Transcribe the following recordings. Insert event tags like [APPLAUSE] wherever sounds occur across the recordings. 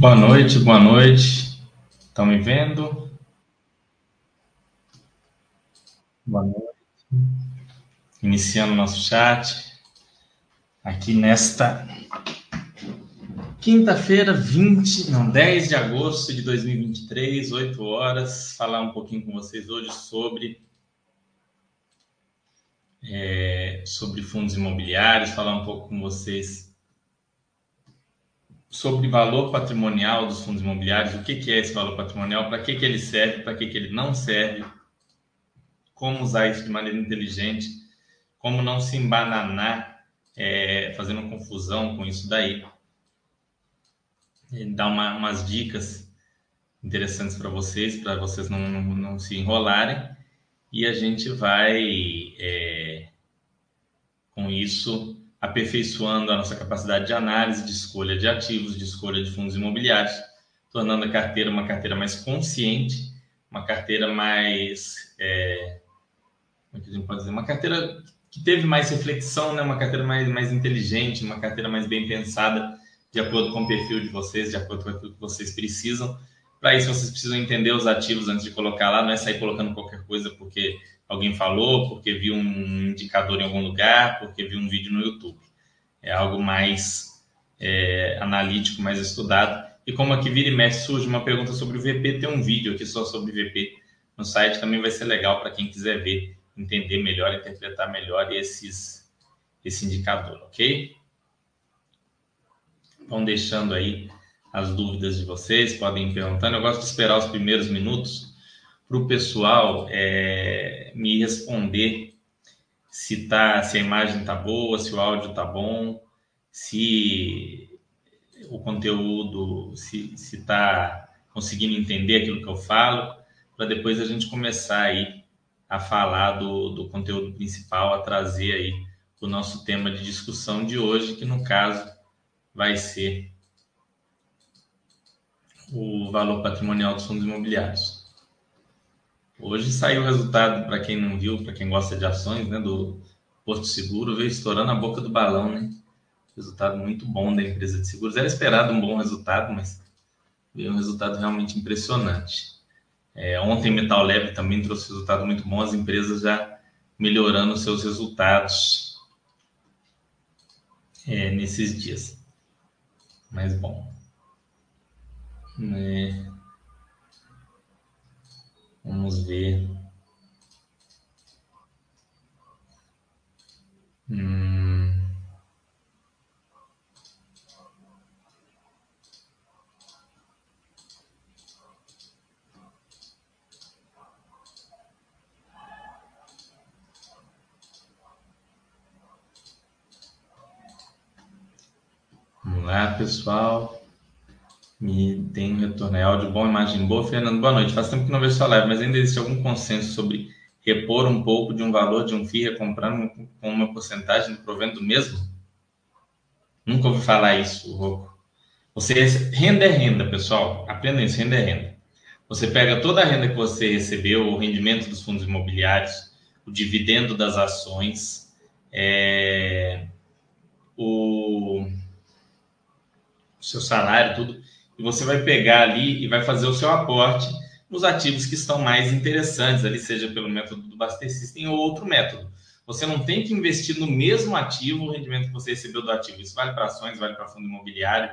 Boa noite, boa noite. Estão me vendo? Boa noite. Iniciando nosso chat. Aqui nesta quinta-feira, 20, não, 10 de agosto de 2023, 8 horas. Falar um pouquinho com vocês hoje sobre é, sobre fundos imobiliários, falar um pouco com vocês sobre valor patrimonial dos fundos imobiliários, o que, que é esse valor patrimonial, para que, que ele serve, para que, que ele não serve, como usar isso de maneira inteligente, como não se embananar é, fazendo confusão com isso daí. Ele dá uma, umas dicas interessantes para vocês, para vocês não, não, não, se enrolarem, e a gente vai, é, com isso, aperfeiçoando a nossa capacidade de análise, de escolha de ativos, de escolha de fundos imobiliários, tornando a carteira uma carteira mais consciente, uma carteira mais. É, como é que a gente pode dizer? Uma carteira que teve mais reflexão, né? uma carteira mais, mais inteligente, uma carteira mais bem pensada, de acordo com o perfil de vocês, de acordo com aquilo que vocês precisam. Para isso, vocês precisam entender os ativos antes de colocar lá, não é sair colocando qualquer coisa porque alguém falou, porque viu um indicador em algum lugar, porque viu um vídeo no YouTube. É algo mais é, analítico, mais estudado. E como aqui vira e mexe surge uma pergunta sobre o VP, tem um vídeo aqui só sobre VP no site, também vai ser legal para quem quiser ver, entender melhor, interpretar melhor esses, esse indicador, ok? Vão deixando aí as dúvidas de vocês, podem ir perguntando. Eu gosto de esperar os primeiros minutos para o pessoal é, me responder se, tá, se a imagem está boa, se o áudio está bom, se o conteúdo, se está conseguindo entender aquilo que eu falo, para depois a gente começar aí a falar do, do conteúdo principal, a trazer aí o nosso tema de discussão de hoje, que no caso vai ser o valor patrimonial dos fundos imobiliários. Hoje saiu o resultado, para quem não viu, para quem gosta de ações, né, do Porto Seguro, veio estourando a boca do balão, né? Resultado muito bom da empresa de seguros. Era esperado um bom resultado, mas veio um resultado realmente impressionante. É, ontem, Metal Leve também trouxe resultado muito bom, as empresas já melhorando seus resultados é, nesses dias. Mas bom. É, Vamos ver. Hum. Vamos lá, pessoal. Me tem um retorno. É áudio bom, imagem boa. Fernando, boa noite. Faz tempo que não vejo sua live, mas ainda existe algum consenso sobre repor um pouco de um valor de um FII recomprando com uma porcentagem do provento mesmo? Nunca ouvi falar isso, Rocco. Você, renda é renda, pessoal. Aprenda isso, renda é renda. Você pega toda a renda que você recebeu, o rendimento dos fundos imobiliários, o dividendo das ações, é, o, o seu salário, tudo e você vai pegar ali e vai fazer o seu aporte nos ativos que estão mais interessantes, ali seja pelo método do Baster System ou outro método. Você não tem que investir no mesmo ativo o rendimento que você recebeu do ativo. Isso vale para ações, vale para fundo imobiliário,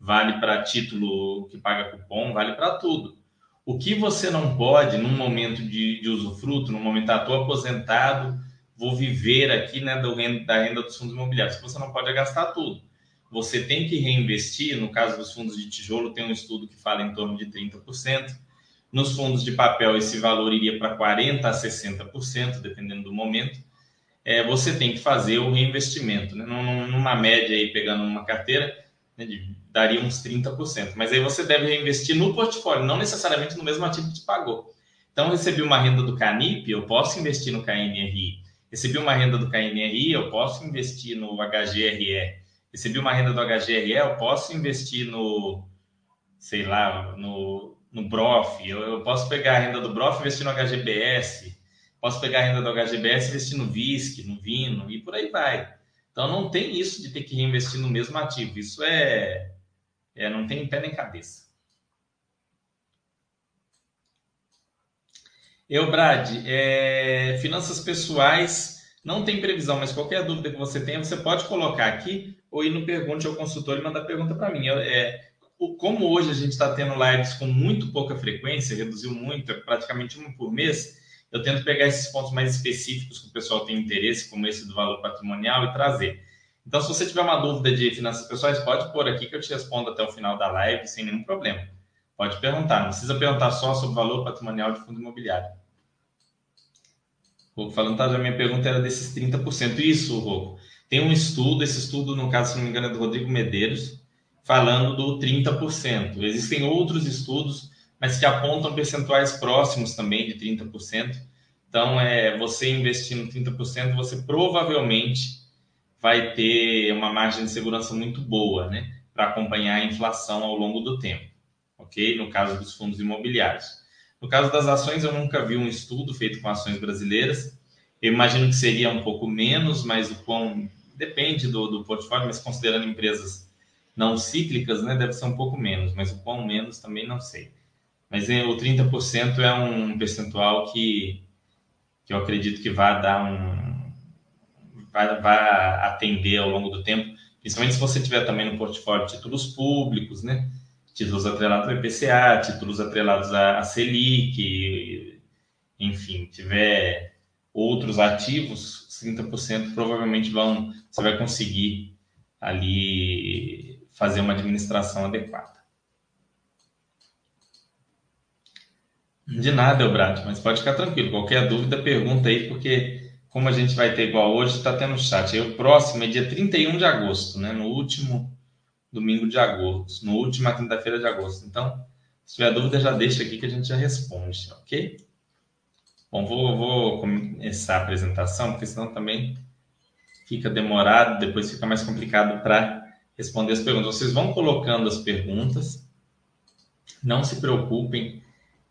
vale para título que paga cupom, vale para tudo. O que você não pode, num momento de, de usufruto, no momento, estou aposentado, vou viver aqui né, do, da renda dos fundos imobiliários, você não pode é gastar tudo você tem que reinvestir. No caso dos fundos de tijolo, tem um estudo que fala em torno de 30%. Nos fundos de papel, esse valor iria para 40% a 60%, dependendo do momento. É, você tem que fazer o reinvestimento. Né? Numa média, aí, pegando uma carteira, né, daria uns 30%. Mas aí você deve reinvestir no portfólio, não necessariamente no mesmo ativo que te pagou. Então, recebi uma renda do Canip, eu posso investir no KNRI. Recebi uma renda do KNRI, eu posso investir no HGRE recebi uma renda do HGRE, eu posso investir no, sei lá, no, no BROF, eu, eu posso pegar a renda do BROF e investir no HGBS, posso pegar a renda do HGBS e investir no VISC, no Vino e por aí vai. Então não tem isso de ter que reinvestir no mesmo ativo. Isso é, É, não tem pé nem cabeça. Eu, Brad, é, finanças pessoais não tem previsão, mas qualquer dúvida que você tenha, você pode colocar aqui ou ir no Pergunte ao Consultor e mandar pergunta para mim. É, como hoje a gente está tendo lives com muito pouca frequência, reduziu muito, é praticamente uma por mês, eu tento pegar esses pontos mais específicos que o pessoal tem interesse, como esse do valor patrimonial, e trazer. Então, se você tiver uma dúvida de finanças pessoais, pode pôr aqui que eu te respondo até o final da live sem nenhum problema. Pode perguntar, não precisa perguntar só sobre o valor patrimonial de fundo imobiliário. Rocco falando, tá, a minha pergunta era desses 30%. Isso, Rocco. Tem um estudo, esse estudo, no caso, se não me engano, é do Rodrigo Medeiros, falando do 30%. Existem outros estudos, mas que apontam percentuais próximos também de 30%. Então, é, você investindo 30%, você provavelmente vai ter uma margem de segurança muito boa, né? Para acompanhar a inflação ao longo do tempo, ok? No caso dos fundos imobiliários. No caso das ações, eu nunca vi um estudo feito com ações brasileiras. Eu imagino que seria um pouco menos, mas o quão depende do, do portfólio, mas considerando empresas não cíclicas, né, deve ser um pouco menos, mas o quão menos também não sei. Mas é, o 30% é um percentual que, que eu acredito que vai dar um. Vai, vai atender ao longo do tempo, principalmente se você tiver também no portfólio títulos públicos, né? títulos atrelados ao IPCA, títulos atrelados à Selic, enfim, tiver outros ativos, 30% provavelmente vão, você vai conseguir ali fazer uma administração adequada. De nada, Elbrad, mas pode ficar tranquilo. Qualquer dúvida, pergunta aí, porque como a gente vai ter igual hoje, está tendo chat. Aí o próximo é dia 31 de agosto, né? No último domingo de agosto, no última quinta-feira de agosto. Então, se tiver dúvida, já deixa aqui que a gente já responde, ok? Bom, vou, vou começar a apresentação, porque senão também fica demorado, depois fica mais complicado para responder as perguntas. Vocês vão colocando as perguntas, não se preocupem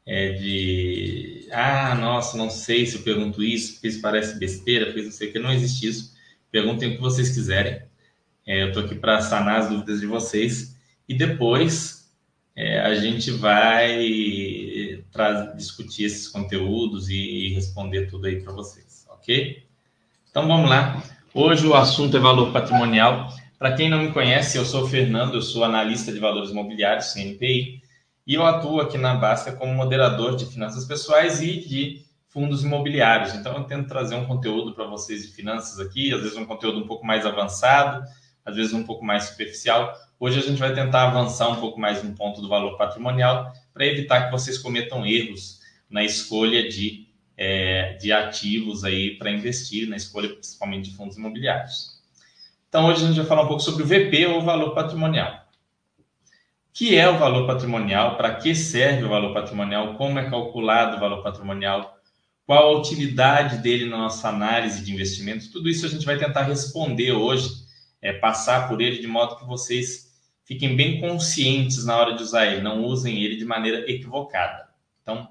é, de, ah, nossa, não sei se eu pergunto isso, porque isso parece besteira, porque não sei o que, não existe isso. Perguntem o que vocês quiserem. É, eu estou aqui para sanar as dúvidas de vocês e depois é, a gente vai pra, discutir esses conteúdos e, e responder tudo aí para vocês, ok? Então vamos lá. Hoje o assunto é valor patrimonial. Para quem não me conhece, eu sou o Fernando, eu sou analista de valores imobiliários, CNPI, e eu atuo aqui na Basca como moderador de finanças pessoais e de fundos imobiliários. Então, eu tento trazer um conteúdo para vocês de finanças aqui, às vezes um conteúdo um pouco mais avançado, às vezes um pouco mais superficial. Hoje a gente vai tentar avançar um pouco mais no ponto do valor patrimonial para evitar que vocês cometam erros na escolha de, é, de ativos aí para investir, na escolha principalmente de fundos imobiliários. Então hoje a gente vai falar um pouco sobre o VP ou valor patrimonial. O que é o valor patrimonial? Para que serve o valor patrimonial? Como é calculado o valor patrimonial? Qual a utilidade dele na nossa análise de investimentos? Tudo isso a gente vai tentar responder hoje é, passar por ele de modo que vocês fiquem bem conscientes na hora de usar ele, não usem ele de maneira equivocada. Então,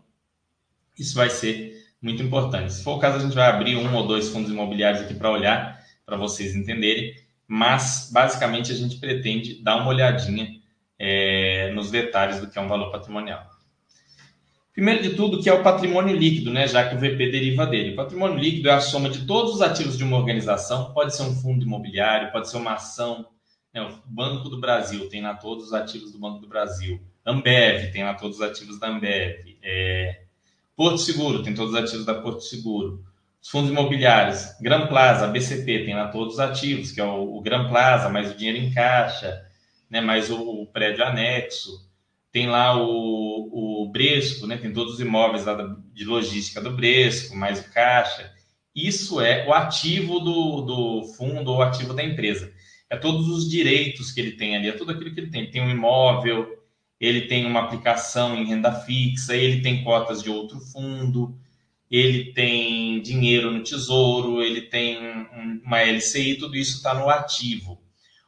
isso vai ser muito importante. Se for o caso, a gente vai abrir um ou dois fundos imobiliários aqui para olhar, para vocês entenderem, mas basicamente a gente pretende dar uma olhadinha é, nos detalhes do que é um valor patrimonial. Primeiro de tudo, que é o patrimônio líquido, né? já que o VP deriva dele. O patrimônio líquido é a soma de todos os ativos de uma organização, pode ser um fundo imobiliário, pode ser uma ação. Né? O Banco do Brasil tem lá todos os ativos do Banco do Brasil. Ambev tem lá todos os ativos da Ambev. É... Porto Seguro tem todos os ativos da Porto Seguro. Os fundos imobiliários, Gran Plaza, BCP tem lá todos os ativos, que é o, o Gran Plaza, mais o dinheiro em caixa, né? mais o, o prédio anexo tem lá o, o Bresco, né? tem todos os imóveis lá de logística do Bresco, mais o caixa. Isso é o ativo do, do fundo ou ativo da empresa. É todos os direitos que ele tem ali, é tudo aquilo que ele tem. Ele tem um imóvel, ele tem uma aplicação em renda fixa, ele tem cotas de outro fundo, ele tem dinheiro no tesouro, ele tem uma LCI, tudo isso está no ativo.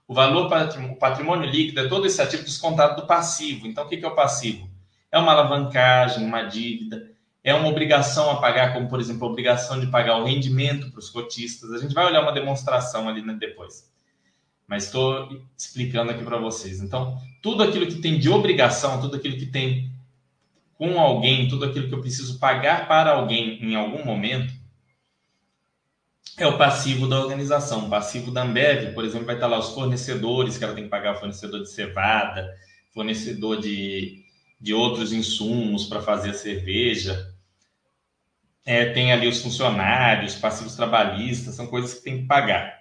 O valor patrimônio, patrimônio líquido é todo esse ativo descontado do passivo. Então, o que é o passivo? É uma alavancagem, uma dívida, é uma obrigação a pagar, como, por exemplo, a obrigação de pagar o rendimento para os cotistas. A gente vai olhar uma demonstração ali né, depois. Mas estou explicando aqui para vocês. Então, tudo aquilo que tem de obrigação, tudo aquilo que tem com alguém, tudo aquilo que eu preciso pagar para alguém em algum momento, é o passivo da organização. O passivo da Ambev, por exemplo, vai estar lá os fornecedores, que ela tem que pagar fornecedor de cevada, fornecedor de, de outros insumos para fazer a cerveja. É, tem ali os funcionários, passivos trabalhistas, são coisas que tem que pagar.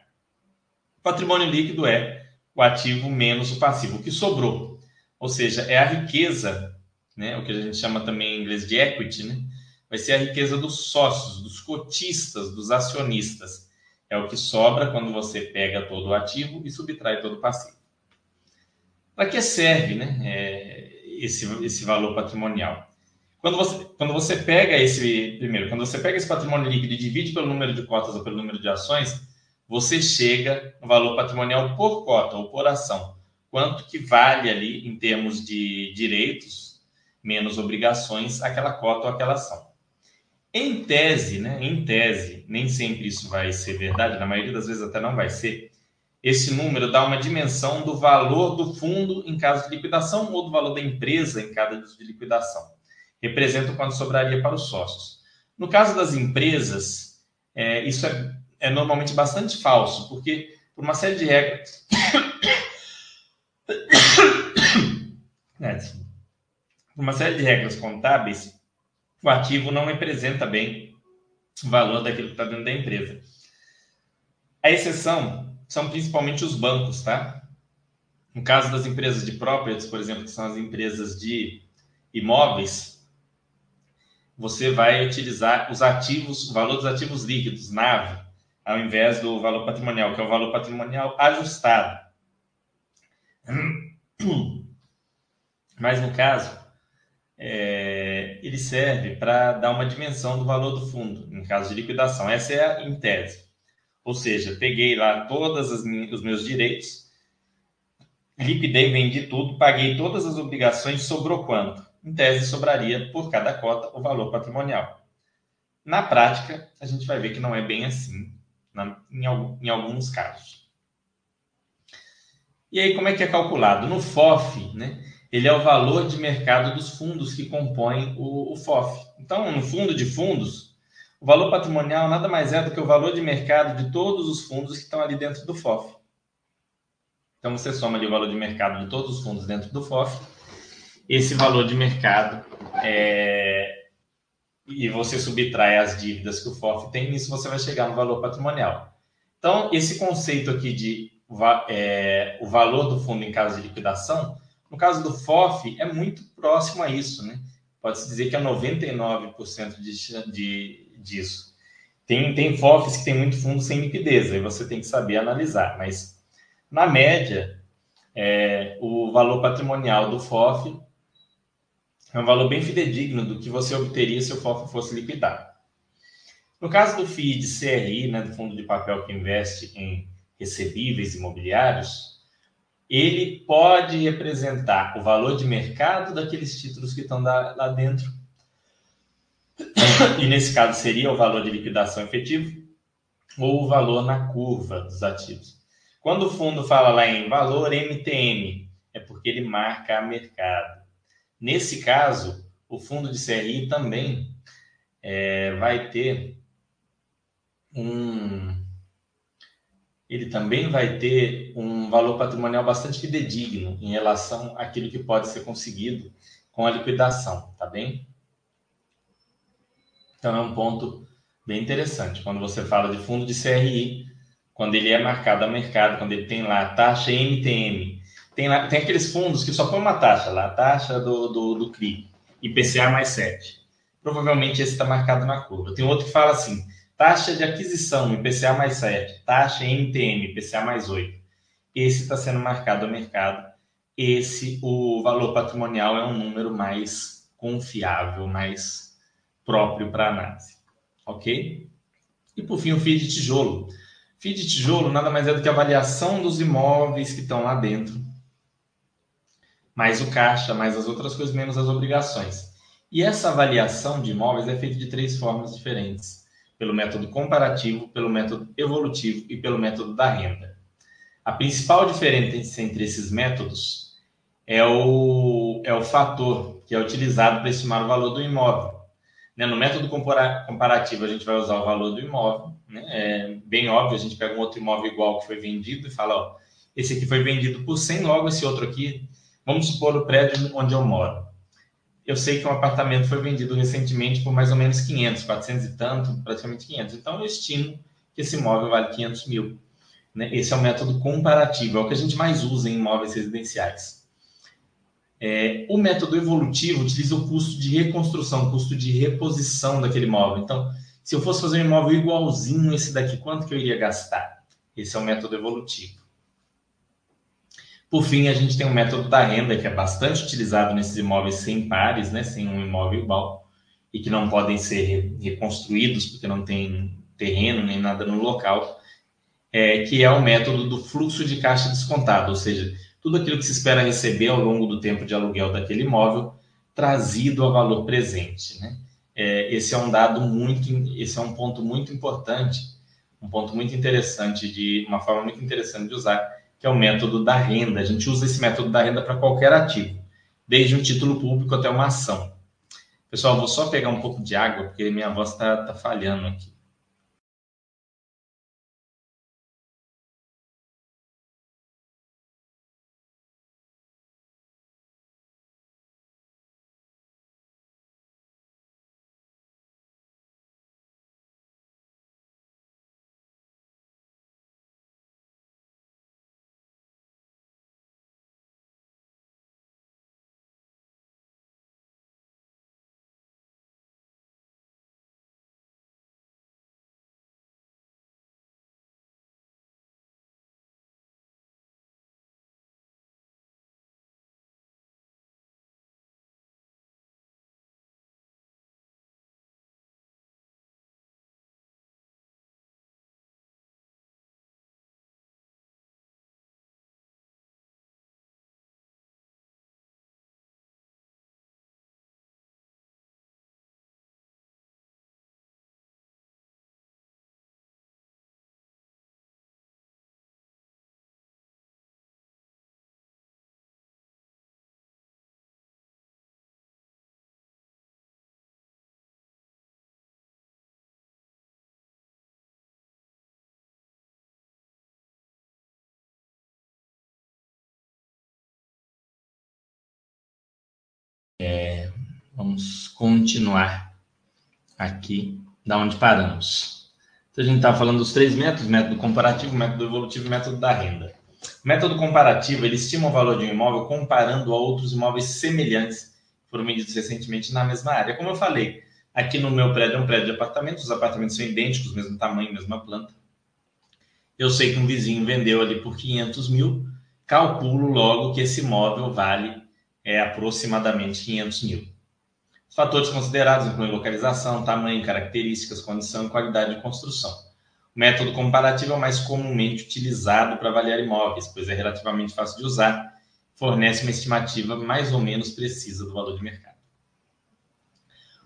Patrimônio líquido é o ativo menos o passivo, o que sobrou. Ou seja, é a riqueza, né, o que a gente chama também em inglês de equity, né, vai ser a riqueza dos sócios, dos cotistas, dos acionistas. É o que sobra quando você pega todo o ativo e subtrai todo o passivo. Para que serve né, é, esse, esse valor patrimonial? Quando você, quando você pega esse, primeiro, quando você pega esse patrimônio líquido e divide pelo número de cotas ou pelo número de ações, você chega no valor patrimonial por cota ou por ação. Quanto que vale ali em termos de direitos menos obrigações aquela cota ou aquela ação. Em tese, né? Em tese, nem sempre isso vai ser verdade, na maioria das vezes até não vai ser. Esse número dá uma dimensão do valor do fundo em caso de liquidação ou do valor da empresa em caso de liquidação. Representa quanto sobraria para os sócios. No caso das empresas, é, isso é, é normalmente bastante falso, porque por uma série de regras. [COUGHS] é, por uma série de regras contábeis, o ativo não representa bem o valor daquilo que está dentro da empresa. A exceção são principalmente os bancos, tá? No caso das empresas de properties, por exemplo, que são as empresas de imóveis, você vai utilizar os ativos, o valor dos ativos líquidos, NAV, ao invés do valor patrimonial, que é o valor patrimonial ajustado. Mas no caso, é, ele serve para dar uma dimensão do valor do fundo, em caso de liquidação. Essa é a em tese. Ou seja, peguei lá todos os meus direitos, liquidei, vendi tudo, paguei todas as obrigações, sobrou quanto? Em tese, sobraria por cada cota o valor patrimonial. Na prática, a gente vai ver que não é bem assim, na, em, em alguns casos. E aí, como é que é calculado? No FOF, né? ele é o valor de mercado dos fundos que compõem o, o FOF. Então, no fundo de fundos, o valor patrimonial nada mais é do que o valor de mercado de todos os fundos que estão ali dentro do FOF. Então, você soma ali o valor de mercado de todos os fundos dentro do FOF, esse valor de mercado é... e você subtrai as dívidas que o FOF tem, nisso você vai chegar no valor patrimonial. Então, esse conceito aqui de é, o valor do fundo em caso de liquidação no caso do FOF, é muito próximo a isso, né? Pode-se dizer que é 99% de, de, disso. Tem, tem FOFs que tem muito fundo sem liquidez, aí você tem que saber analisar, mas na média, é, o valor patrimonial do FOF é um valor bem fidedigno do que você obteria se o FOF fosse liquidado. No caso do FII de CRI, né, do fundo de papel que investe em recebíveis imobiliários, ele pode representar o valor de mercado daqueles títulos que estão lá dentro. E nesse caso seria o valor de liquidação efetivo ou o valor na curva dos ativos. Quando o fundo fala lá em valor MTM, é porque ele marca a mercado. Nesse caso, o fundo de CRI também é, vai ter um, ele também vai ter um valor patrimonial bastante fidedigno em relação àquilo que pode ser conseguido com a liquidação, tá bem? Então é um ponto bem interessante. Quando você fala de fundo de CRI, quando ele é marcado a mercado, quando ele tem lá a taxa MTM, tem, lá, tem aqueles fundos que só põe uma taxa lá, a taxa do, do, do CRI, IPCA mais 7. Provavelmente esse está marcado na curva. Tem outro que fala assim, Taxa de aquisição, IPCA mais 7. Taxa MTM, IPCA mais 8. Esse está sendo marcado ao mercado. Esse, o valor patrimonial é um número mais confiável, mais próprio para análise. Ok? E por fim, o FII de tijolo. FII de tijolo nada mais é do que a avaliação dos imóveis que estão lá dentro, mais o caixa, mais as outras coisas, menos as obrigações. E essa avaliação de imóveis é feita de três formas diferentes pelo método comparativo, pelo método evolutivo e pelo método da renda. A principal diferença entre esses métodos é o, é o fator que é utilizado para estimar o valor do imóvel. Né? No método comparativo, a gente vai usar o valor do imóvel. Né? É bem óbvio, a gente pega um outro imóvel igual que foi vendido e fala, ó, esse aqui foi vendido por 100, logo esse outro aqui, vamos supor o prédio onde eu moro. Eu sei que um apartamento foi vendido recentemente por mais ou menos 500, 400 e tanto, praticamente 500. Então, eu estimo que esse imóvel vale 500 mil. Né? Esse é o método comparativo, é o que a gente mais usa em imóveis residenciais. É, o método evolutivo utiliza o custo de reconstrução, o custo de reposição daquele imóvel. Então, se eu fosse fazer um imóvel igualzinho esse daqui, quanto que eu iria gastar? Esse é o método evolutivo. Por fim, a gente tem o método da renda, que é bastante utilizado nesses imóveis sem pares, né, sem um imóvel igual, e que não podem ser reconstruídos porque não tem terreno nem nada no local é, que é o método do fluxo de caixa descontado, ou seja, tudo aquilo que se espera receber ao longo do tempo de aluguel daquele imóvel trazido ao valor presente. Né? É, esse é um dado muito, esse é um ponto muito importante, um ponto muito interessante de uma forma muito interessante de usar, que é o método da renda. A gente usa esse método da renda para qualquer ativo, desde um título público até uma ação. Pessoal, vou só pegar um pouco de água porque minha voz está tá falhando aqui. Vamos continuar aqui da onde paramos. Então, a gente está falando dos três métodos: método comparativo, método evolutivo e método da renda. O método comparativo ele estima o valor de um imóvel comparando a outros imóveis semelhantes que foram medidos recentemente na mesma área. Como eu falei, aqui no meu prédio é um prédio de apartamentos, os apartamentos são idênticos, mesmo tamanho, mesma planta. Eu sei que um vizinho vendeu ali por 500 mil, calculo logo que esse imóvel vale é aproximadamente 500 mil. Os fatores considerados incluem localização, tamanho, características, condição e qualidade de construção. O método comparativo é o mais comumente utilizado para avaliar imóveis, pois é relativamente fácil de usar, fornece uma estimativa mais ou menos precisa do valor de mercado.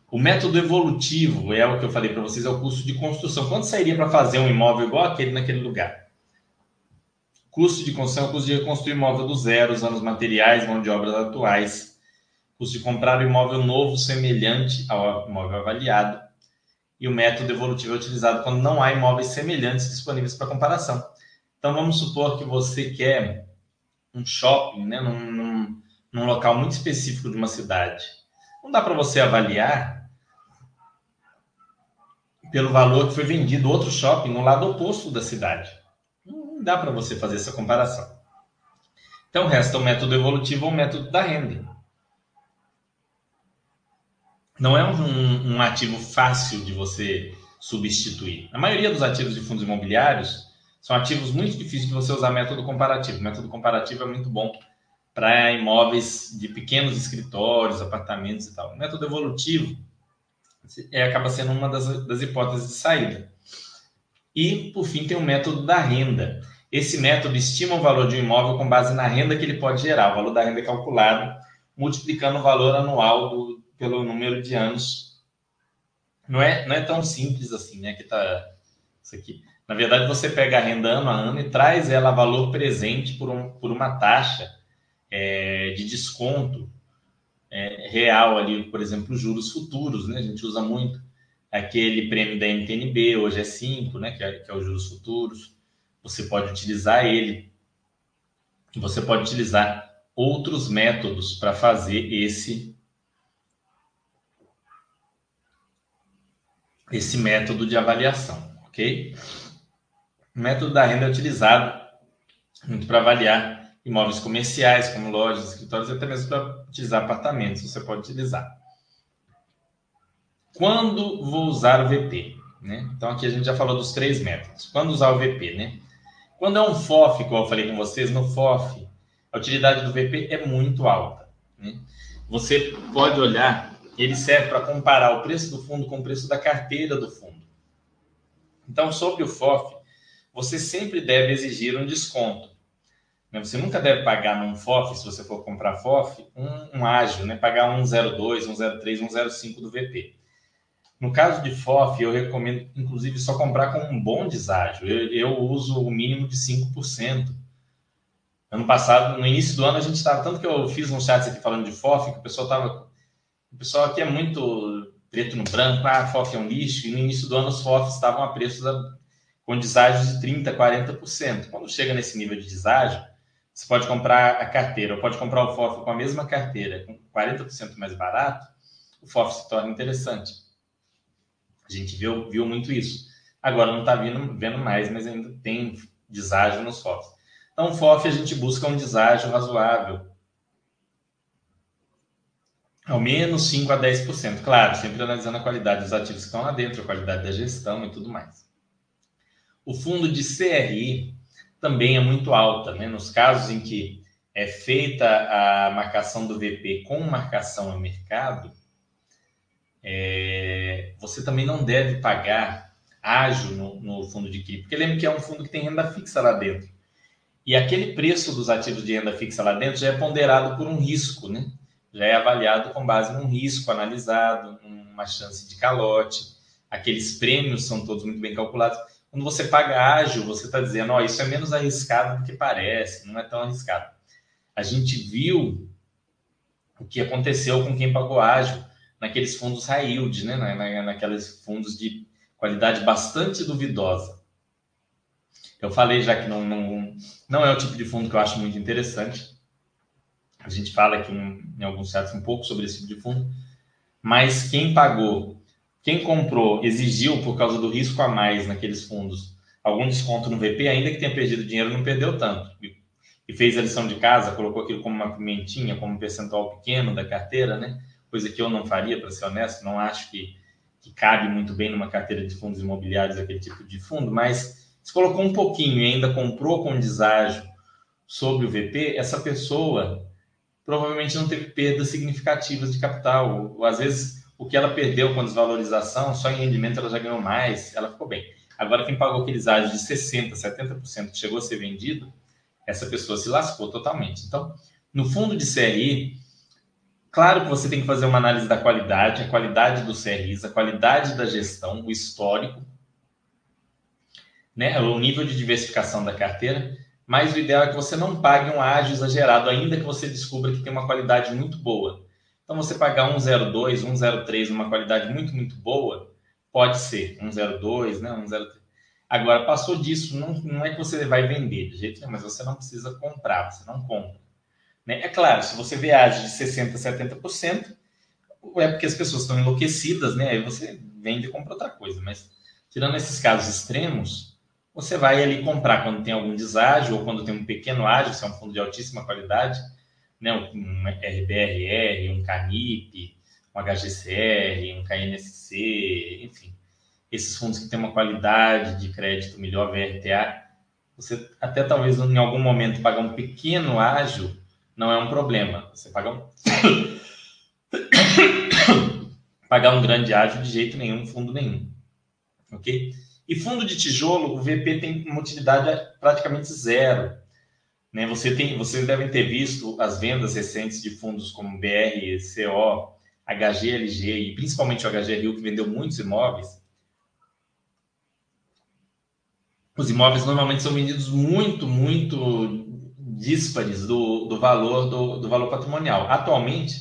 O método evolutivo é o que eu falei para vocês, é o custo de construção. Quanto sairia para fazer um imóvel igual aquele naquele lugar? Custo de construção, custo de reconstruir imóvel do zero, usando os materiais, mão de obras atuais. De comprar um imóvel novo semelhante ao imóvel avaliado. E o método evolutivo é utilizado quando não há imóveis semelhantes disponíveis para comparação. Então, vamos supor que você quer um shopping, né, num, num, num local muito específico de uma cidade. Não dá para você avaliar pelo valor que foi vendido outro shopping no lado oposto da cidade dá para você fazer essa comparação. Então, resta o método evolutivo ou o método da renda. Não é um, um ativo fácil de você substituir. A maioria dos ativos de fundos imobiliários são ativos muito difíceis de você usar método comparativo. O método comparativo é muito bom para imóveis de pequenos escritórios, apartamentos e tal. O método evolutivo é, acaba sendo uma das, das hipóteses de saída. E, por fim, tem o método da renda. Esse método estima o valor de um imóvel com base na renda que ele pode gerar. O valor da renda é calculado multiplicando o valor anual do, pelo número de anos. Não é, não é tão simples assim, né? Que tá, Isso aqui. Na verdade, você pega a renda ano a ano e traz ela valor presente por, um, por uma taxa é, de desconto é, real ali, por exemplo, juros futuros, né? A gente usa muito aquele prêmio da NTNB, hoje é 5, né? Que é, que é os juros futuros. Você pode utilizar ele. Você pode utilizar outros métodos para fazer esse esse método de avaliação, ok? O método da renda é utilizado muito para avaliar imóveis comerciais, como lojas, escritórios, até mesmo para utilizar apartamentos, você pode utilizar. Quando vou usar o VP? Né? Então, aqui a gente já falou dos três métodos. Quando usar o VP? Né? Quando é um FOF, como eu falei com vocês, no FOF, a utilidade do VP é muito alta. Né? Você pode olhar, ele serve para comparar o preço do fundo com o preço da carteira do fundo. Então, sobre o FOF, você sempre deve exigir um desconto. Né? Você nunca deve pagar num FOF, se você for comprar FOF, um, um ágil, né? pagar um 0,2, um 0,3, um 0,5 do VP. No caso de FOF, eu recomendo, inclusive, só comprar com um bom deságio. Eu, eu uso o mínimo de 5%. Ano passado, no início do ano, a gente estava. Tanto que eu fiz um chat aqui falando de FOF, que o pessoal estava. O pessoal aqui é muito preto no branco, ah, FOF é um lixo, e no início do ano os FOFs estavam a preços com deságio de 30%, 40%. Quando chega nesse nível de deságio, você pode comprar a carteira, ou pode comprar o FOF com a mesma carteira, com 40% mais barato, o FOF se torna interessante. A gente viu, viu muito isso. Agora não está vendo mais, mas ainda tem deságio nos FOFs. Então, FOF a gente busca um deságio razoável. Ao menos 5 a 10%. Claro, sempre analisando a qualidade dos ativos que estão lá dentro, a qualidade da gestão e tudo mais. O fundo de CRI também é muito alta, né? Nos casos em que é feita a marcação do VP com marcação a mercado, é, você também não deve pagar ágio no, no fundo de CRI, porque lembra que é um fundo que tem renda fixa lá dentro. E aquele preço dos ativos de renda fixa lá dentro já é ponderado por um risco, né? Já é avaliado com base num risco analisado, uma chance de calote. Aqueles prêmios são todos muito bem calculados. Quando você paga ágil, você está dizendo, ó, oh, isso é menos arriscado do que parece, não é tão arriscado. A gente viu o que aconteceu com quem pagou ágil naqueles fundos high yield, né? Na, na, naqueles fundos de qualidade bastante duvidosa. Eu falei já que não, não, não é o tipo de fundo que eu acho muito interessante. A gente fala aqui em, em alguns sites um pouco sobre esse tipo de fundo. Mas quem pagou quem comprou exigiu, por causa do risco a mais naqueles fundos, algum desconto no VP, ainda que tenha perdido dinheiro, não perdeu tanto. E fez a lição de casa, colocou aquilo como uma pimentinha, como um percentual pequeno da carteira, né? Coisa que eu não faria, para ser honesto, não acho que, que cabe muito bem numa carteira de fundos imobiliários aquele tipo de fundo, mas se colocou um pouquinho e ainda comprou com deságio sobre o VP, essa pessoa provavelmente não teve perdas significativas de capital. Ou, às vezes o que ela perdeu com desvalorização, só em rendimento ela já ganhou mais, ela ficou bem. Agora, quem pagou aqueles ágios de 60%, 70% que chegou a ser vendido, essa pessoa se lascou totalmente. Então, no fundo de CRI, claro que você tem que fazer uma análise da qualidade, a qualidade do CRIs, a qualidade da gestão, o histórico, né, o nível de diversificação da carteira, mas o ideal é que você não pague um ágio exagerado, ainda que você descubra que tem uma qualidade muito boa. Então, você pagar 1,02, 1,03 numa qualidade muito, muito boa, pode ser 1,02, né? 1,03. Agora, passou disso, não, não é que você vai vender de jeito nenhum, mas você não precisa comprar, você não compra. Né? É claro, se você viaja de 60%, 70%, é porque as pessoas estão enlouquecidas, né? Aí você vende e compra outra coisa. Mas, tirando esses casos extremos, você vai ali comprar quando tem algum deságio ou quando tem um pequeno ágio, se é um fundo de altíssima qualidade, né, um RBRR, um CANIP, um HGCR, um KNSC, enfim, esses fundos que têm uma qualidade de crédito melhor, VRTA, você até talvez em algum momento pagar um pequeno ágio não é um problema. Você pagar um [COUGHS] pagar um grande ágio de jeito nenhum, fundo nenhum. Ok? E fundo de tijolo, o VP tem uma utilidade praticamente zero. Né? Você tem, vocês devem ter visto as vendas recentes de fundos como BR, CO, HGLG e principalmente o HGRU, que vendeu muitos imóveis. os imóveis normalmente são vendidos muito, muito díspares do, do valor do, do valor patrimonial. Atualmente,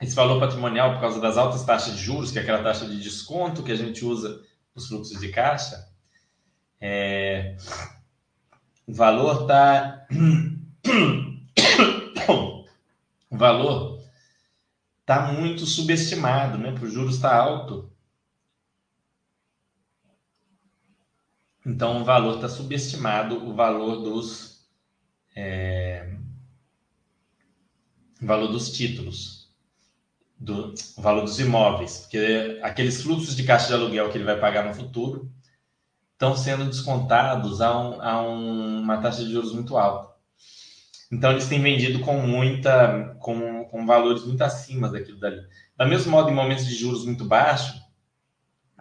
esse valor patrimonial, por causa das altas taxas de juros, que é aquela taxa de desconto que a gente usa nos fluxos de caixa, é, o valor está. [COUGHS] o valor está muito subestimado, né? Porque o juros está alto. Então o valor está subestimado, o valor dos é, o valor dos títulos, do valor dos imóveis, porque aqueles fluxos de caixa de aluguel que ele vai pagar no futuro estão sendo descontados a, um, a um, uma taxa de juros muito alta. Então eles têm vendido com muita, com, com valores muito acima daquilo dali. Da mesmo modo, em momentos de juros muito baixos,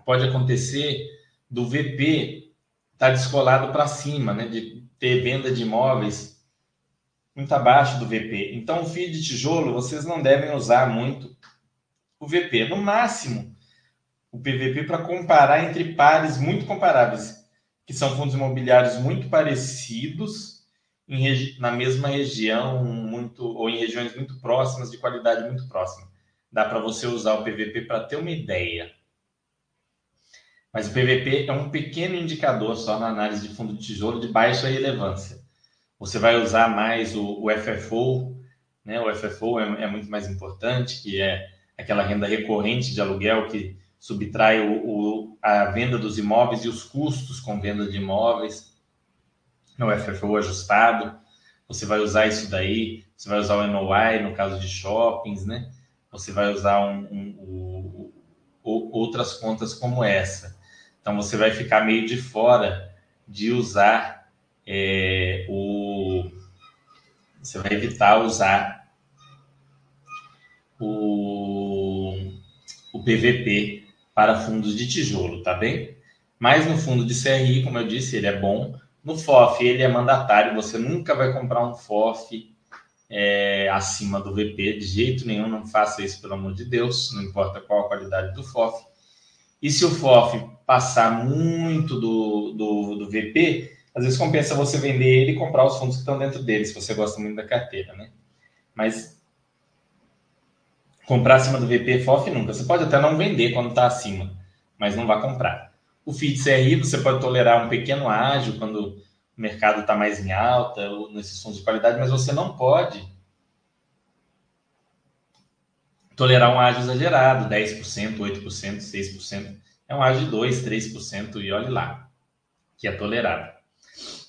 pode acontecer do VP estar tá descolado para cima, né? De ter venda de imóveis muito abaixo do VP. Então, o FII de tijolo, vocês não devem usar muito o VP. No máximo, o PVP para comparar entre pares muito comparáveis, que são fundos imobiliários muito parecidos na mesma região, muito ou em regiões muito próximas, de qualidade muito próxima. Dá para você usar o PVP para ter uma ideia. Mas o PVP é um pequeno indicador só na análise de fundo de tijolo de baixa relevância. Você vai usar mais o, o FFO, né? O FFO é, é, muito mais importante, que é aquela renda recorrente de aluguel que subtrai o, o, a venda dos imóveis e os custos com venda de imóveis. No FFO ajustado, você vai usar isso daí, você vai usar o NOI no caso de shoppings, né? Você vai usar um, um, um, outras contas como essa. Então você vai ficar meio de fora de usar é, o. Você vai evitar usar o, o PVP para fundos de tijolo, tá bem? Mas no fundo de CRI, como eu disse, ele é bom. No FOF, ele é mandatário, você nunca vai comprar um FOF é, acima do VP de jeito nenhum, não faça isso, pelo amor de Deus, não importa qual a qualidade do FOF. E se o FOF passar muito do, do, do VP, às vezes compensa você vender ele e comprar os fundos que estão dentro dele, se você gosta muito da carteira, né? Mas comprar acima do VP FOF nunca. Você pode até não vender quando está acima, mas não vai comprar. O FII CRI você pode tolerar um pequeno ágio quando o mercado está mais em alta, ou nesses fundos de qualidade, mas você não pode tolerar um ágio exagerado, 10%, 8%, 6%. É um ágio de 2%, 3% e olhe lá, que é tolerado.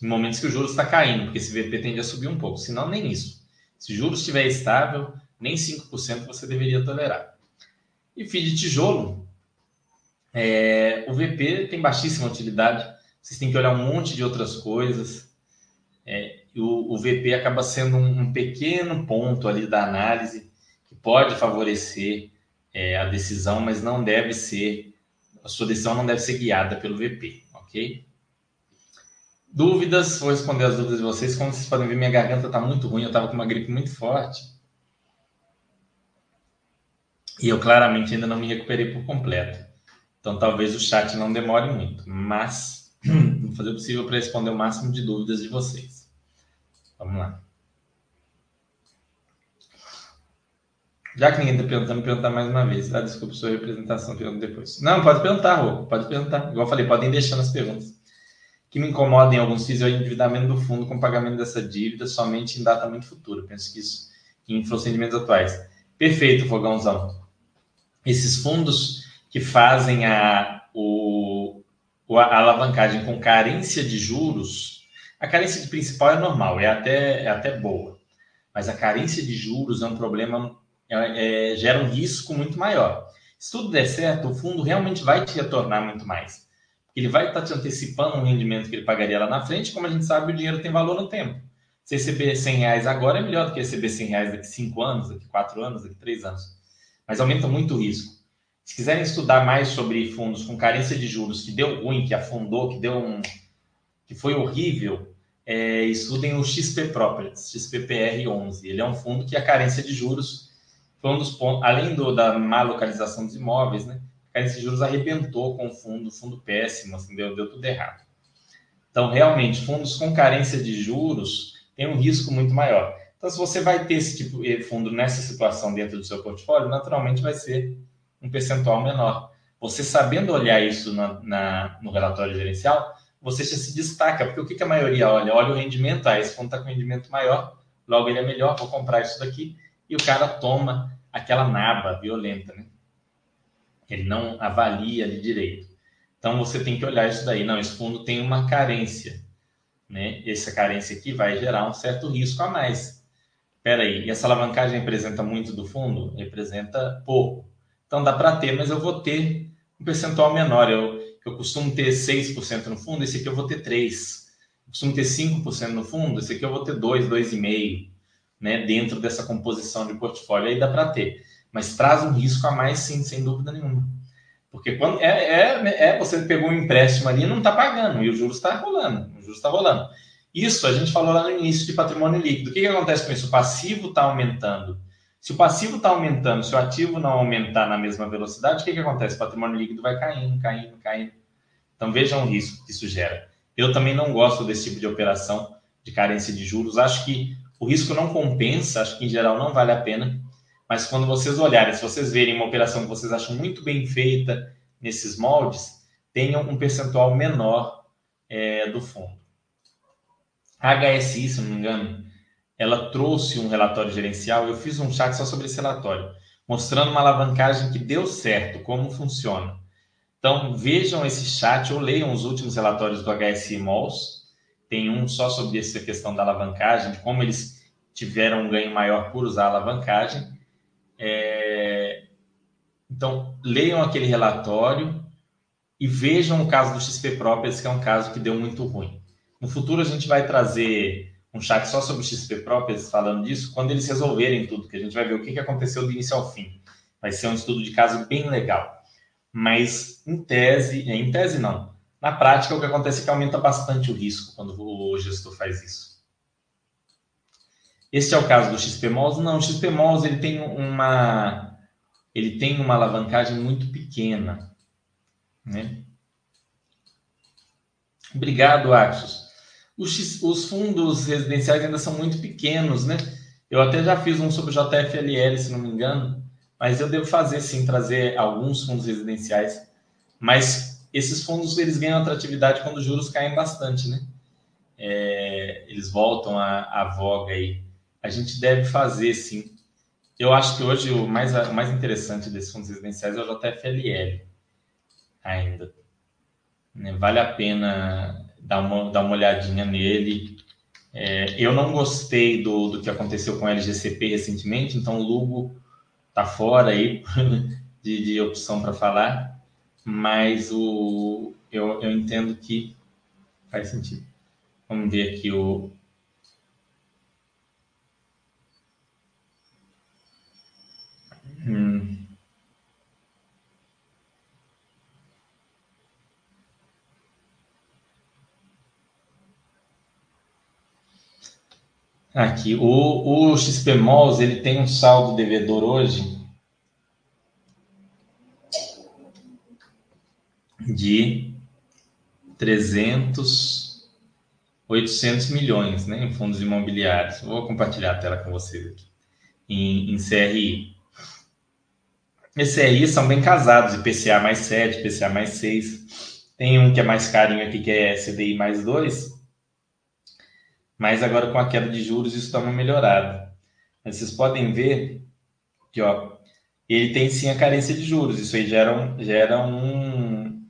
Em momentos que o juros está caindo, porque esse VP tende a subir um pouco, senão nem isso. Se o juros estiver estável, nem 5% você deveria tolerar. E FII de tijolo, é, o VP tem baixíssima utilidade, vocês têm que olhar um monte de outras coisas. É, o, o, VP acaba sendo um, um pequeno ponto ali da análise pode favorecer é, a decisão, mas não deve ser, a sua decisão não deve ser guiada pelo VP, ok? Dúvidas, vou responder as dúvidas de vocês. Como vocês podem ver, minha garganta está muito ruim, eu estava com uma gripe muito forte. E eu claramente ainda não me recuperei por completo. Então talvez o chat não demore muito, mas [CLEARS THROAT] vou fazer o possível para responder o máximo de dúvidas de vocês. Vamos lá. Já que ninguém está perguntando, perguntar mais uma vez. Ah, desculpa sua representação, pergunto depois. Não, pode perguntar, Rô. Pode perguntar. Igual eu falei, podem deixar nas perguntas. Que me incomoda em alguns FIIs é o endividamento do fundo com pagamento dessa dívida somente em data muito futura. Penso que isso influencia os rendimentos atuais. Perfeito, Fogãozão. Esses fundos que fazem a, o, a alavancagem com carência de juros, a carência de principal é normal, é até, é até boa. Mas a carência de juros é um problema é, é, gera um risco muito maior. Se tudo der certo, o fundo realmente vai te retornar muito mais. Ele vai estar te antecipando um rendimento que ele pagaria lá na frente, como a gente sabe, o dinheiro tem valor no tempo. Se receber 100 reais agora é melhor do que receber 100 reais daqui 5 anos, daqui 4 anos, daqui 3 anos. Mas aumenta muito o risco. Se quiserem estudar mais sobre fundos com carência de juros, que deu ruim, que afundou, que deu um. que foi horrível, é, estudem o XP Properties, XPPR11. Ele é um fundo que a carência de juros foi um dos pontos, além do, da má localização dos imóveis, né? A carência de juros arrebentou com o fundo, fundo péssimo, assim, deu, deu tudo errado. Então, realmente, fundos com carência de juros têm um risco muito maior. Então, se você vai ter esse tipo de fundo nessa situação dentro do seu portfólio, naturalmente vai ser um percentual menor. Você sabendo olhar isso na, na, no relatório gerencial, você já se destaca, porque o que, que a maioria olha? Olha o rendimento, ah, esse fundo está com rendimento maior, logo ele é melhor, vou comprar isso daqui, e o cara toma aquela naba violenta, né? Ele não avalia ali direito. Então você tem que olhar isso daí. Não, esse fundo tem uma carência, né? Essa carência aqui vai gerar um certo risco a mais. Espera aí, e essa alavancagem representa muito do fundo? Representa pouco. Então dá para ter, mas eu vou ter um percentual menor. Eu, eu costumo ter 6% no fundo, esse aqui eu vou ter 3%. Eu costumo ter 5% no fundo, esse aqui eu vou ter 2, 2,5%, né? Dentro dessa composição de portfólio, aí dá para ter. Mas traz um risco a mais, sim, sem dúvida nenhuma. Porque quando é, é, é você pegou um empréstimo ali e não está pagando, e o juros está rolando, o juros está rolando. Isso a gente falou lá no início de patrimônio líquido. O que, que acontece com isso? O passivo está aumentando. Se o passivo está aumentando, se o ativo não aumentar na mesma velocidade, o que, que acontece? O patrimônio líquido vai caindo, caindo, caindo. Então vejam o risco que isso gera. Eu também não gosto desse tipo de operação de carência de juros. Acho que o risco não compensa, acho que em geral não vale a pena. Mas quando vocês olharem, se vocês verem uma operação que vocês acham muito bem feita nesses moldes, tenham um percentual menor é, do fundo. A HSI, se não me engano, ela trouxe um relatório gerencial. Eu fiz um chat só sobre esse relatório, mostrando uma alavancagem que deu certo, como funciona. Então, vejam esse chat ou leiam os últimos relatórios do HSI Malls. Tem um só sobre essa questão da alavancagem, de como eles tiveram um ganho maior por usar a alavancagem. É... Então, leiam aquele relatório e vejam o caso do XP Properties, que é um caso que deu muito ruim. No futuro, a gente vai trazer um chat só sobre o XP Properties falando disso, quando eles resolverem tudo, que a gente vai ver o que aconteceu do início ao fim. Vai ser um estudo de caso bem legal. Mas, em tese, em tese não. Na prática, o que acontece é que aumenta bastante o risco quando o gestor faz isso. Este é o caso do XP Malls? Não, o XP Malls ele tem uma ele tem uma alavancagem muito pequena, né? Obrigado, Axos. Os, os, fundos residenciais ainda são muito pequenos, né? Eu até já fiz um sobre JFLL, se não me engano, mas eu devo fazer sim, trazer alguns fundos residenciais. Mas esses fundos eles ganham atratividade quando os juros caem bastante, né? É, eles voltam à, à voga aí a gente deve fazer sim. Eu acho que hoje o mais, o mais interessante desses fundos residenciais é o JFLL ainda. Né, vale a pena dar uma, dar uma olhadinha nele. É, eu não gostei do, do que aconteceu com o LGCP recentemente, então o Lugo tá fora aí [LAUGHS] de, de opção para falar, mas o, eu, eu entendo que faz sentido. Vamos ver aqui o, Hum. Aqui, o, o XP Malls, ele tem um saldo devedor hoje de 300, 800 milhões né, em fundos imobiliários. Vou compartilhar a tela com vocês aqui. Em, em CRI. Aí são bem casados, IPCA mais 7, IPCA mais 6. Tem um que é mais carinho aqui, que é CDI mais 2. Mas agora com a queda de juros isso dá uma melhorada. Mas vocês podem ver que ó, ele tem sim a carência de juros. Isso aí gera um, gera um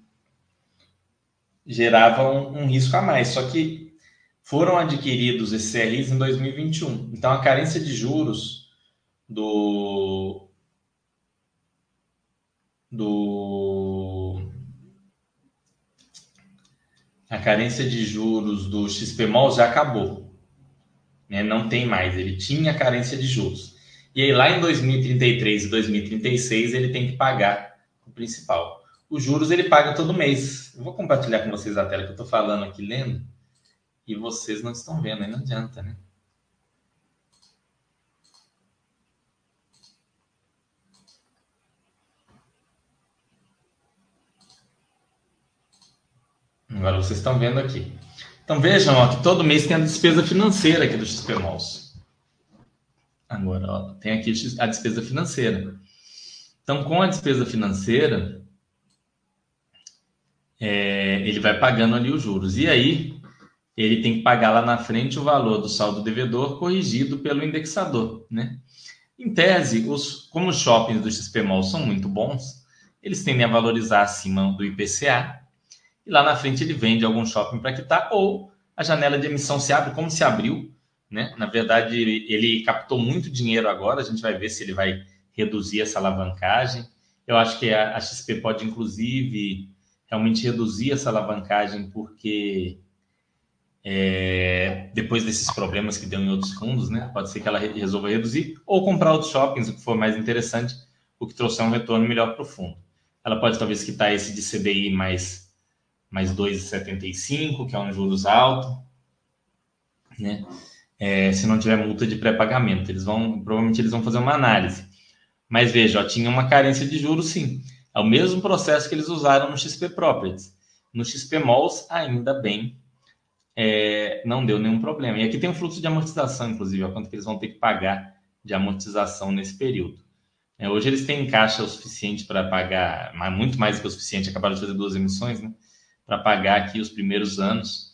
gerava um, um risco a mais. Só que foram adquiridos esses CRIs em 2021. Então a carência de juros do do a carência de juros do XPMOL já acabou. Né? Não tem mais. Ele tinha carência de juros. E aí, lá em 2033 e 2036, ele tem que pagar o principal. Os juros ele paga todo mês. Eu vou compartilhar com vocês a tela que eu estou falando aqui, lendo, e vocês não estão vendo, aí não adianta, né? Agora vocês estão vendo aqui. Então vejam ó, que todo mês tem a despesa financeira aqui do XP Malls. Agora, ó, tem aqui a despesa financeira. Então, com a despesa financeira, é, ele vai pagando ali os juros. E aí, ele tem que pagar lá na frente o valor do saldo devedor corrigido pelo indexador, né? Em tese, os, como os shoppings do XP Mall são muito bons, eles tendem a valorizar acima do IPCA e lá na frente ele vende algum shopping para quitar ou a janela de emissão se abre como se abriu, né? Na verdade, ele captou muito dinheiro agora, a gente vai ver se ele vai reduzir essa alavancagem. Eu acho que a, XP pode inclusive realmente reduzir essa alavancagem porque é, depois desses problemas que deu em outros fundos, né? Pode ser que ela resolva reduzir ou comprar outros shoppings, o que for mais interessante, o que trouxer um retorno melhor para o fundo. Ela pode talvez quitar esse de CDI mais, mais 2,75, que é um juros alto, né? É, se não tiver multa de pré-pagamento. Eles vão, provavelmente eles vão fazer uma análise. Mas veja, ó, tinha uma carência de juros sim. É o mesmo processo que eles usaram no XP Properties. No XP Malls, ainda bem, é, não deu nenhum problema. E aqui tem um fluxo de amortização, inclusive, ó, quanto que eles vão ter que pagar de amortização nesse período. É, hoje eles têm caixa o suficiente para pagar, muito mais do que o suficiente, acabaram de fazer duas emissões, né? Para pagar aqui os primeiros anos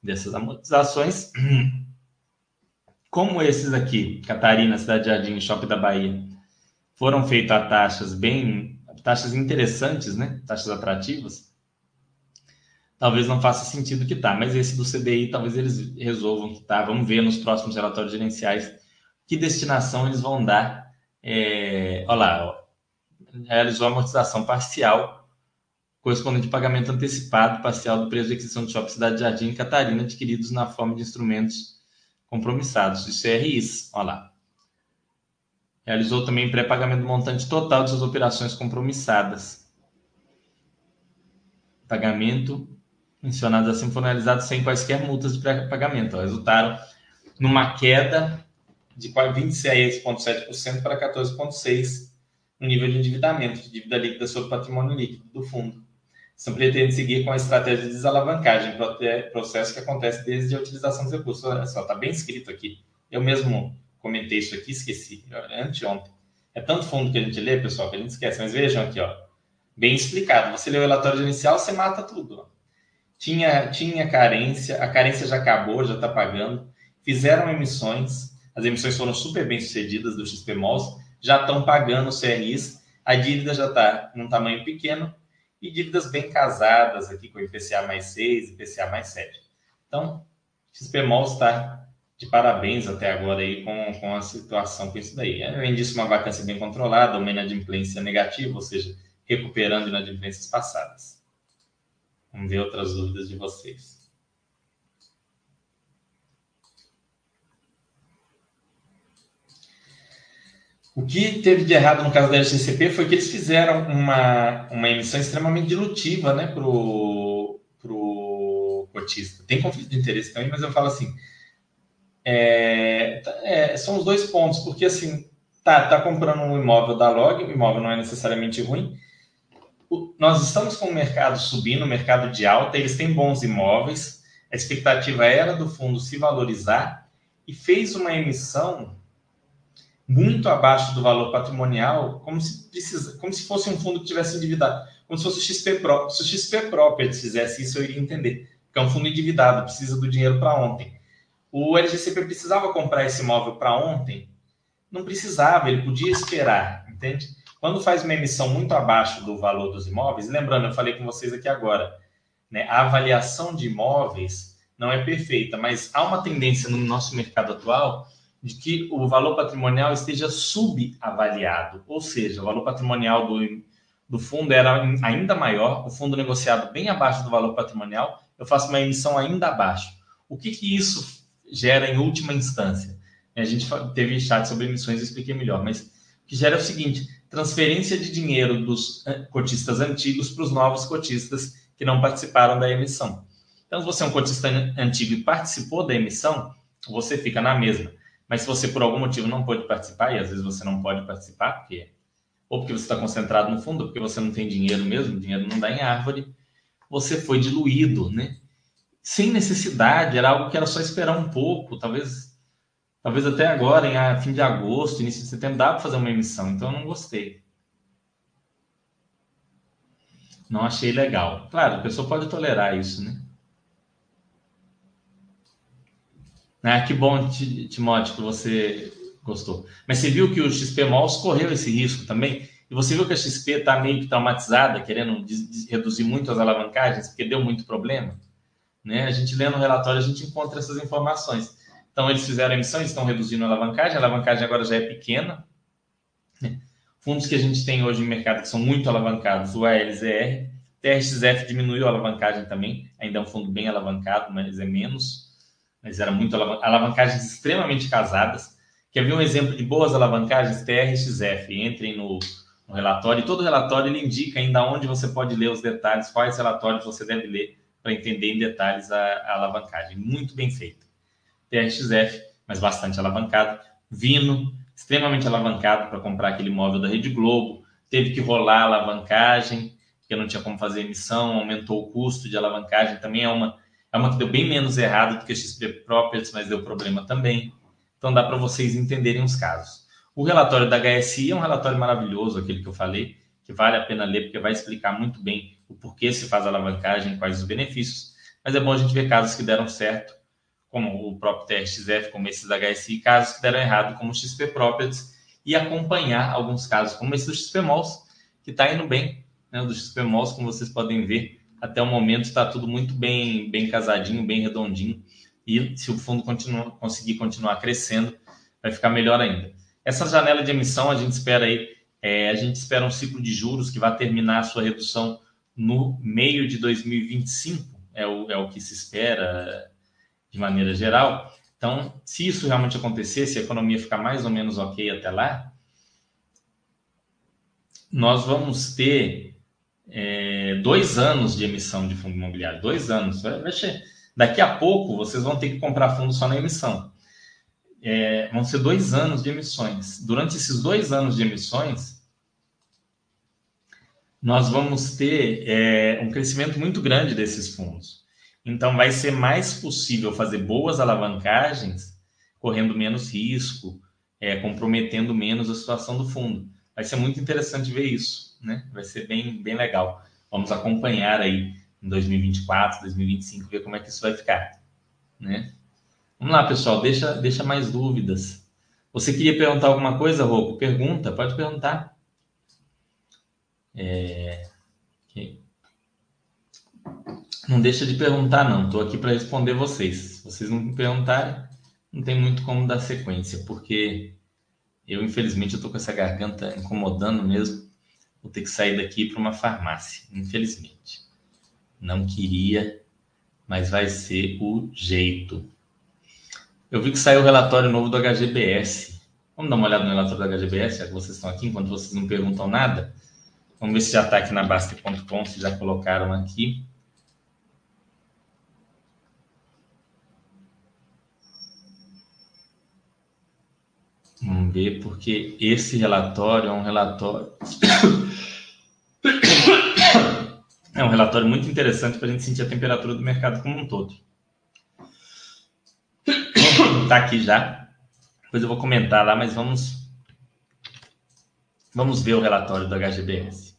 dessas amortizações. [CLEARS THROAT] Como esses aqui, Catarina, Cidade Jardim, Shopping da Bahia, foram feitos a taxas bem, taxas interessantes, né? Taxas atrativas talvez não faça sentido quitar, mas esse do CDI talvez eles resolvam quitar. Vamos ver nos próximos relatórios gerenciais que destinação eles vão dar. É, olha lá, ó, realizou amortização parcial correspondente pagamento antecipado parcial do preço de aquisição de Shopping Cidade Jardim e Catarina adquiridos na forma de instrumentos compromissados, isso é RIs, olha lá. Realizou também pré-pagamento do montante total de suas operações compromissadas. Pagamento mencionados assim foram realizados sem quaisquer multas de pré-pagamento. Resultaram numa queda de 26,7% para 14,6% no nível de endividamento, de dívida líquida sobre patrimônio líquido do fundo. São pretende seguir com a estratégia de desalavancagem, processo que acontece desde a utilização dos recursos. Olha só, está bem escrito aqui. Eu mesmo comentei isso aqui, esqueci, anteontem. É tanto fundo que a gente lê, pessoal, que a gente esquece. Mas vejam aqui, ó, bem explicado. Você lê o relatório inicial, você mata tudo. Tinha, tinha carência, a carência já acabou, já está pagando. Fizeram emissões, as emissões foram super bem sucedidas do XP Malls, já estão pagando os CRIs, a dívida já está num tamanho pequeno e dívidas bem casadas aqui com IPCA mais 6, IPCA mais 7. Então, XP Malls está de parabéns até agora aí com, com a situação com isso daí. Além disso, uma vacância bem controlada, uma inadimplência negativa, ou seja, recuperando inadimplências passadas. Vamos ver outras dúvidas de vocês. O que teve de errado no caso da LCCP foi que eles fizeram uma, uma emissão extremamente dilutiva né, para o cotista. Tem conflito de interesse também, mas eu falo assim: é, é, são os dois pontos, porque assim, tá, tá comprando um imóvel da Log, o imóvel não é necessariamente ruim, nós estamos com o mercado subindo, o mercado de alta, eles têm bons imóveis, a expectativa era do fundo se valorizar e fez uma emissão muito abaixo do valor patrimonial, como se, precisa, como se fosse um fundo que tivesse endividado, como se fosse o XP Pro. Se o XP Properties fizesse isso, eu iria entender, porque é um fundo endividado, precisa do dinheiro para ontem. O LGCP precisava comprar esse imóvel para ontem? Não precisava, ele podia esperar, entende? Quando faz uma emissão muito abaixo do valor dos imóveis, lembrando, eu falei com vocês aqui agora, né, a avaliação de imóveis não é perfeita, mas há uma tendência no nosso mercado atual de que o valor patrimonial esteja subavaliado, ou seja, o valor patrimonial do, do fundo era ainda maior, o fundo negociado bem abaixo do valor patrimonial, eu faço uma emissão ainda abaixo. O que, que isso gera em última instância? A gente teve chat sobre emissões, eu expliquei melhor, mas o que gera é o seguinte: transferência de dinheiro dos eh, cotistas antigos para os novos cotistas que não participaram da emissão. Então, se você é um cotista antigo e participou da emissão, você fica na mesma. Mas se você por algum motivo não pode participar, e às vezes você não pode participar, porque ou porque você está concentrado no fundo, ou porque você não tem dinheiro mesmo, dinheiro não dá em árvore, você foi diluído, né? Sem necessidade, era algo que era só esperar um pouco, talvez talvez até agora, em fim de agosto, início de setembro, dá para fazer uma emissão, então eu não gostei. Não achei legal. Claro, a pessoa pode tolerar isso, né? Ah, que bom, Timóteo, que você gostou. Mas você viu que o XP Malls correu esse risco também? E você viu que a XP está meio que traumatizada, querendo reduzir muito as alavancagens, porque deu muito problema? Né? A gente lendo o relatório, a gente encontra essas informações. Então, eles fizeram emissão, estão reduzindo a alavancagem, a alavancagem agora já é pequena. Né? Fundos que a gente tem hoje no mercado que são muito alavancados, o ALZR, TRXF diminuiu a alavancagem também, ainda é um fundo bem alavancado, mas é menos, mas era muito alavancagens extremamente casadas. Quer ver um exemplo de boas alavancagens? TRXF. Entrem no, no relatório. E todo relatório ele indica ainda onde você pode ler os detalhes, quais relatórios você deve ler para entender em detalhes a, a alavancagem. Muito bem feito. TRXF, mas bastante alavancado. Vino, extremamente alavancado para comprar aquele imóvel da Rede Globo. Teve que rolar a alavancagem, porque não tinha como fazer emissão, aumentou o custo de alavancagem. Também é uma, é uma que deu bem menos errado do que a XP Properties, mas deu problema também. Então dá para vocês entenderem os casos. O relatório da HSI é um relatório maravilhoso, aquele que eu falei, que vale a pena ler, porque vai explicar muito bem o porquê se faz alavancagem, quais os benefícios. Mas é bom a gente ver casos que deram certo, como o próprio TRXF, como esses da HSI, casos que deram errado, como o XP Properties, e acompanhar alguns casos, como esse do XP Malls, que está indo bem, né? Do XP Malls, como vocês podem ver, até o momento está tudo muito bem, bem casadinho, bem redondinho. E se o fundo continua, conseguir continuar crescendo, vai ficar melhor ainda. Essa janela de emissão, a gente espera aí, é, a gente espera um ciclo de juros que vai terminar a sua redução no meio de 2025, é o, é o que se espera de maneira geral. Então, se isso realmente acontecer, se a economia ficar mais ou menos ok até lá, nós vamos ter é, dois anos de emissão de fundo imobiliário. Dois anos. Vai, Daqui a pouco, vocês vão ter que comprar fundo só na emissão. É, vão ser dois anos de emissões. Durante esses dois anos de emissões, nós vamos ter é, um crescimento muito grande desses fundos. Então, vai ser mais possível fazer boas alavancagens, correndo menos risco, é, comprometendo menos a situação do fundo. Vai ser muito interessante ver isso, né? Vai ser bem, bem legal. Vamos acompanhar aí em 2024, 2025, ver como é que isso vai ficar, né? Vamos lá, pessoal, deixa, deixa mais dúvidas. Você queria perguntar alguma coisa, Rocco? Pergunta, pode perguntar. É... Não deixa de perguntar, não. Estou aqui para responder vocês. Se vocês não me perguntarem, não tem muito como dar sequência, porque eu, infelizmente, tô com essa garganta incomodando mesmo. Vou ter que sair daqui para uma farmácia, infelizmente. Não queria, mas vai ser o jeito. Eu vi que saiu o relatório novo do HGBS. Vamos dar uma olhada no relatório do HGBS, já que vocês estão aqui, enquanto vocês não perguntam nada. Vamos ver se já está aqui na Basta.com, se já colocaram aqui. Vamos ver, porque esse relatório é um relatório. [COUGHS] É um relatório muito interessante para a gente sentir a temperatura do mercado como um todo. Está [COUGHS] aqui já. Depois eu vou comentar lá, mas vamos. Vamos ver o relatório do HGBS.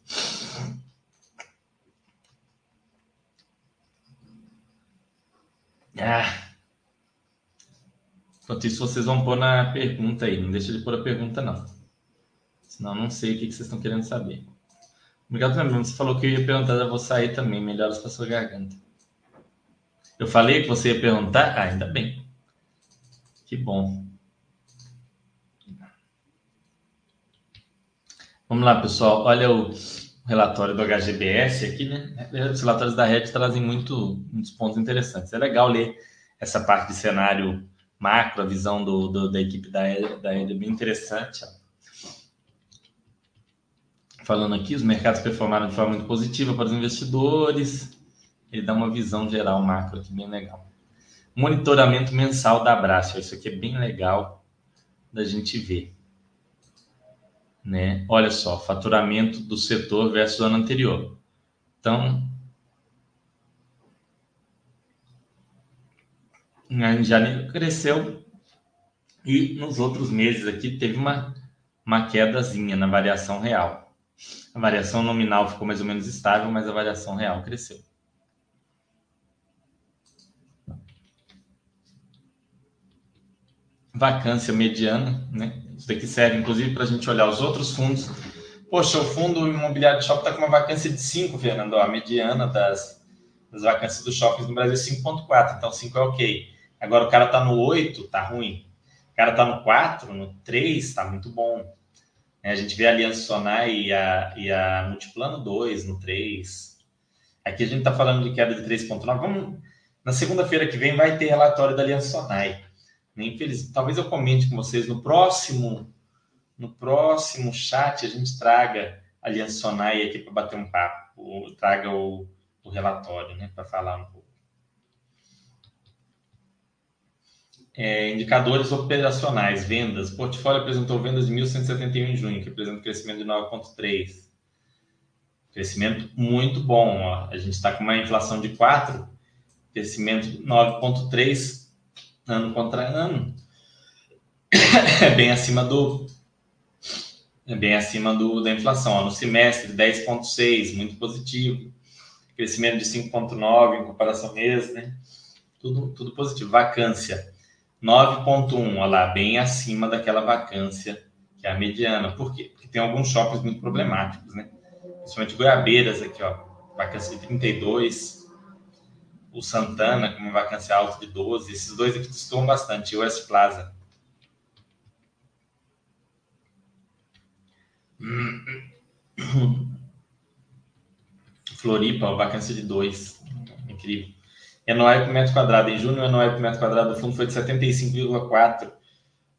Ah. Enquanto isso, vocês vão pôr na pergunta aí. Não deixa de pôr a pergunta, não. Senão, não sei o que vocês estão querendo saber. Obrigado também. Você falou que eu ia perguntar, eu vou sair também. Melhoras para sua garganta. Eu falei que você ia perguntar? Ah, ainda bem. Que bom. Vamos lá, pessoal. Olha o relatório do HGBS aqui, né? Os relatórios da Red trazem muito, muitos pontos interessantes. É legal ler essa parte de cenário macro, a visão do, do da equipe da, da é bem interessante. Ó. Falando aqui, os mercados performaram de forma muito positiva para os investidores. Ele dá uma visão geral macro aqui bem legal. Monitoramento mensal da Abraço. Isso aqui é bem legal da gente ver. Né? Olha só, faturamento do setor versus ano anterior. Então, Em janeiro cresceu e nos outros meses aqui teve uma, uma quedazinha na variação real. A variação nominal ficou mais ou menos estável, mas a variação real cresceu. Vacância mediana, né? Isso daqui serve inclusive para a gente olhar os outros fundos. Poxa, o fundo imobiliário de shopping está com uma vacância de 5, Fernando. A mediana das, das vacâncias dos shoppings no Brasil é 5,4, então 5 é ok. Agora o cara está no 8, tá ruim. O cara está no 4, no 3, está muito bom. É, a gente vê a Aliança Sonai e a, e a Multiplano 2 no 3. Aqui a gente está falando de queda de 3,9. Vamos, na segunda-feira que vem vai ter relatório da Aliança Sonai. Infeliz, talvez eu comente com vocês no próximo no próximo chat a gente traga a Aliança Sonai aqui para bater um papo, traga o, o relatório, né, para falar um pouco. É, indicadores operacionais, vendas. O portfólio apresentou vendas de 1.171 em junho, que apresenta um crescimento de 9,3. Crescimento muito bom. Ó. A gente está com uma inflação de 4, crescimento 9,3 ano contra ano. [COUGHS] É bem acima do. É bem acima do, da inflação. Ó. No semestre, 10,6, muito positivo. Crescimento de 5,9 em comparação mês, né? Tudo, tudo positivo. Vacância 9,1, olha lá, bem acima daquela vacância que é a mediana. Por quê? Porque tem alguns shoppings muito problemáticos, né? Principalmente Goiabeiras aqui, ó, vacância de 32. O Santana com uma vacância alta de 12. Esses dois aqui estão bastante. O West Plaza. Floripa, vacância de 2. Incrível. NOI por metro quadrado. Em junho, o NOI por metro quadrado do fundo foi de 75,4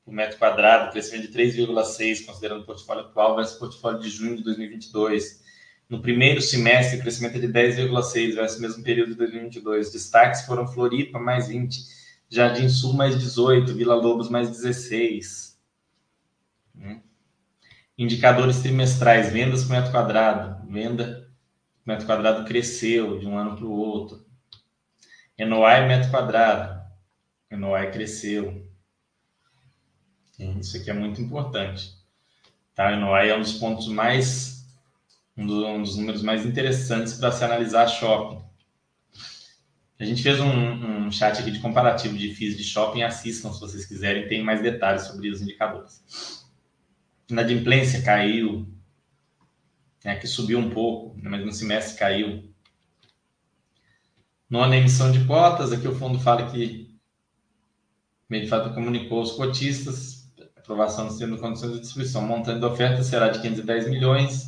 por metro quadrado, crescimento de 3,6, considerando o portfólio atual versus o portfólio de junho de 2022. No primeiro semestre, crescimento é de 10,6 versus o mesmo período de 2022. Destaques foram Floripa, mais 20, Jardim Sul, mais 18, Vila Lobos, mais 16. Hum. Indicadores trimestrais, vendas por metro quadrado. Venda por metro quadrado cresceu de um ano para o outro. NOI metro quadrado. NOI cresceu. Isso aqui é muito importante. Tá? NOI é um dos pontos mais, um dos, um dos números mais interessantes para se analisar shopping. A gente fez um, um, chat aqui de comparativo de FIIs de shopping. Assistam se vocês quiserem, tem mais detalhes sobre os indicadores. Inadimplência caiu, né, que subiu um pouco, mas no semestre caiu. Nona emissão de cotas, aqui o fundo fala que o meio de fato comunicou aos cotistas, aprovação dos termos de condições de distribuição. Montante da oferta será de 510 milhões,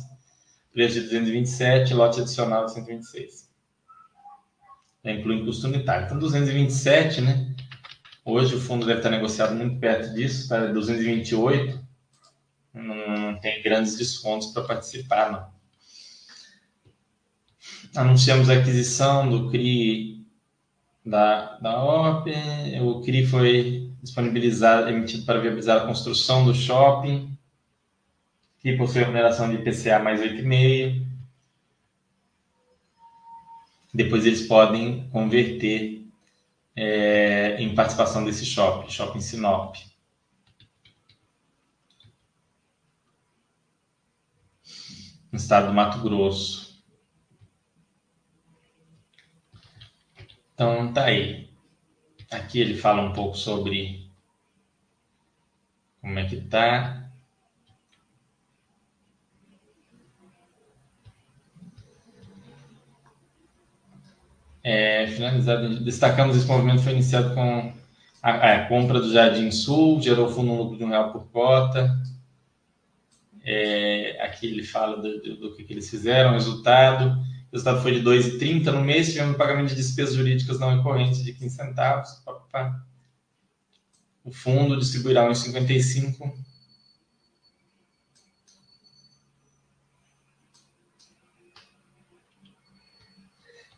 preço de 227, lote adicional de 126. Já inclui custo unitário. Então, 227, né? Hoje o fundo deve estar negociado muito perto disso, está 228. Não, não tem grandes descontos para participar, não anunciamos a aquisição do CRI da, da OP, o CRI foi disponibilizado, emitido para viabilizar a construção do shopping, que possui remuneração de IPCA mais 8,5. Depois eles podem converter é, em participação desse shopping, Shopping Sinop. No estado do Mato Grosso. Então, tá aí. Aqui ele fala um pouco sobre como é que tá. É, finalizado, destacamos esse movimento foi iniciado com a, a, compra do Jardim Sul, gerou fundo lucro de um real por cota. É, aqui ele fala do, do, do que, que eles fizeram, resultado o resultado foi de 2,30 no mês, tivemos pagamento de despesas jurídicas não recorrentes de 15 centavos. O fundo distribuirá 1,55.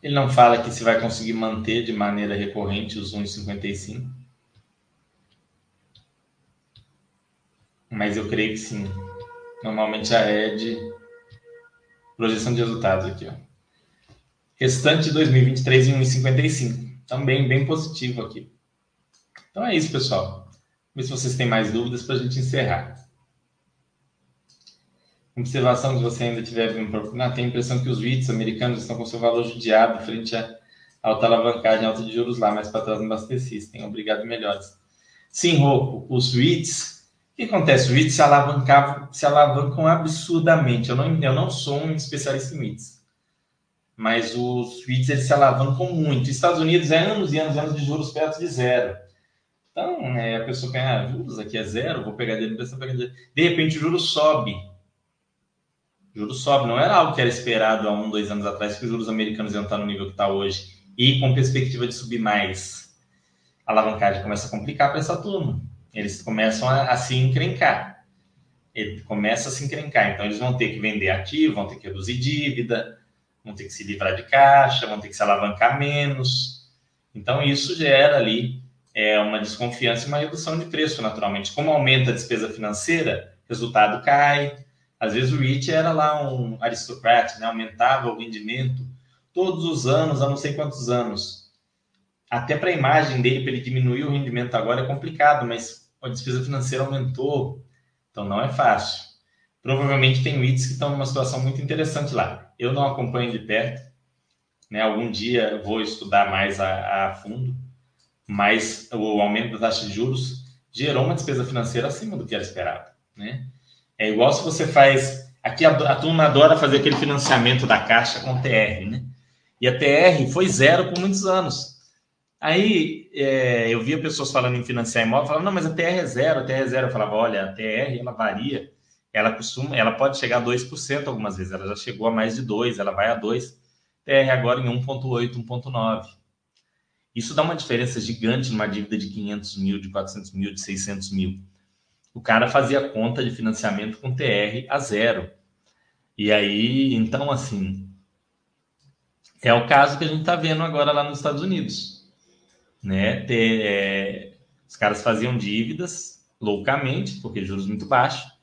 Ele não fala que se vai conseguir manter de maneira recorrente os 1,55. Mas eu creio que sim. Normalmente a Ed. Projeção de resultados aqui, ó. Restante de 2023 em 1,55. Também bem positivo aqui. Então é isso, pessoal. Ver se vocês têm mais dúvidas para a gente encerrar. Observação que você ainda tiver vindo procurar, tem a impressão que os REITs americanos estão com seu valor judiado frente à alta alavancagem, alta de juros lá, mas para trás não abastecem. Obrigado, melhores. Sim, Rocco, os REITs, o que acontece? Os REITs se, se alavancam absurdamente. Eu não, eu não sou um especialista em REITs, mas os REITs eles se alavancam muito. Os Estados Unidos é anos e anos e anos de juros perto de zero. Então, é, a pessoa ganha ah, juros aqui é zero, vou pegar dele, pegar dele. De repente, o juro sobe. O juro sobe. Não era algo que era esperado há um, dois anos atrás, que os juros americanos iam estar no nível que está hoje. E com perspectiva de subir mais. A alavancagem começa a complicar para essa turma. Eles começam a, a se encrencar. Ele começa a se encrencar. Então, eles vão ter que vender ativo, vão ter que reduzir dívida, vão ter que se livrar de caixa, vão ter que se alavancar menos. Então, isso gera ali é, uma desconfiança e uma redução de preço, naturalmente. Como aumenta a despesa financeira, resultado cai. Às vezes o REIT era lá um aristocrata, né? aumentava o rendimento todos os anos, há não sei quantos anos. Até para a imagem dele, para ele diminuir o rendimento agora é complicado, mas a despesa financeira aumentou, então não é fácil. Provavelmente tem REITs que estão numa situação muito interessante lá. Eu não acompanho de perto, né? algum dia vou estudar mais a, a fundo, mas o aumento da taxa de juros gerou uma despesa financeira acima do que era esperado, né? É igual se você faz aqui a, a turma adora fazer aquele financiamento da caixa com TR, né? E a TR foi zero por muitos anos. Aí é, eu via pessoas falando em financiar imóvel, falando, não, mas a TR é zero, a TR é zero. Eu falava, olha, a TR ela varia, ela costuma, ela pode chegar a 2% algumas vezes, ela já chegou a mais de 2, ela vai a 2, TR agora em 1,8, 1,9. Isso dá uma diferença gigante numa dívida de 500 mil, de 400 mil, de 600 mil. O cara fazia conta de financiamento com TR a zero. E aí, então, assim, é o caso que a gente está vendo agora lá nos Estados Unidos. Né? Ter, é, os caras faziam dívidas loucamente, porque juros muito baixos,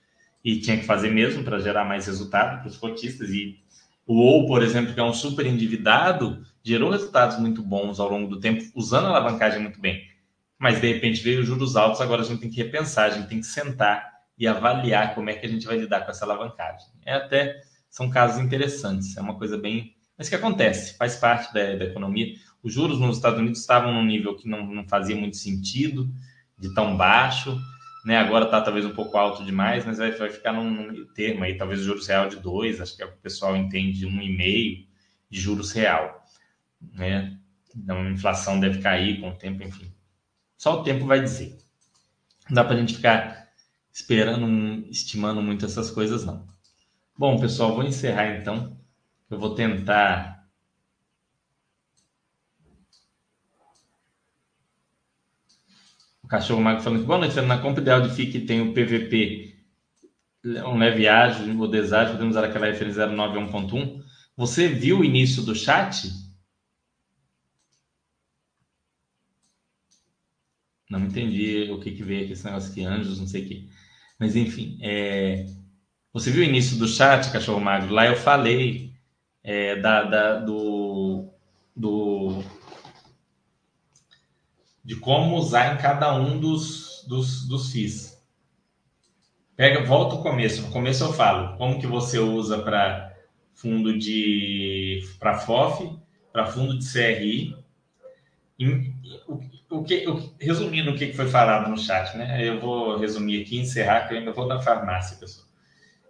e tinha que fazer mesmo para gerar mais resultado para os cotistas. E o ou, por exemplo, que é um super endividado, gerou resultados muito bons ao longo do tempo, usando a alavancagem muito bem. Mas de repente veio os juros altos, agora a gente tem que repensar, a gente tem que sentar e avaliar como é que a gente vai lidar com essa alavancagem. É até são casos interessantes, é uma coisa bem, mas que acontece, faz parte da, da economia. Os juros nos Estados Unidos estavam num nível que não, não fazia muito sentido, de tão baixo, né? Agora está talvez um pouco alto demais, mas vai, vai ficar num, num termo aí, talvez juros real de 2, acho que é o que o pessoal entende, um e meio de juros real né? Então, a inflação deve cair com o tempo, enfim. Só o tempo vai dizer. Não dá para a gente ficar esperando, estimando muito essas coisas, não. Bom, pessoal, vou encerrar então. Eu vou tentar. Cachorro mago falando que boa noite, na compra ideal de FIC tem o PVP, um leve ágil ou deságio, podemos usar aquela referência 09 a 1.1. Você viu o início do chat? Não entendi o que, que veio aqui, esse negócio aqui, anjos, não sei o que. Mas, enfim, é... você viu o início do chat, Cachorro Magro? Lá eu falei é, da, da, do, do, de como usar em cada um dos, dos, dos FIIs. Pega, volta ao começo. No começo eu falo como que você usa para fundo de para FOF, para fundo de CRI. Em, o que, o, resumindo o que foi falado no chat, né? Eu vou resumir aqui, encerrar, que eu ainda vou na farmácia, pessoal.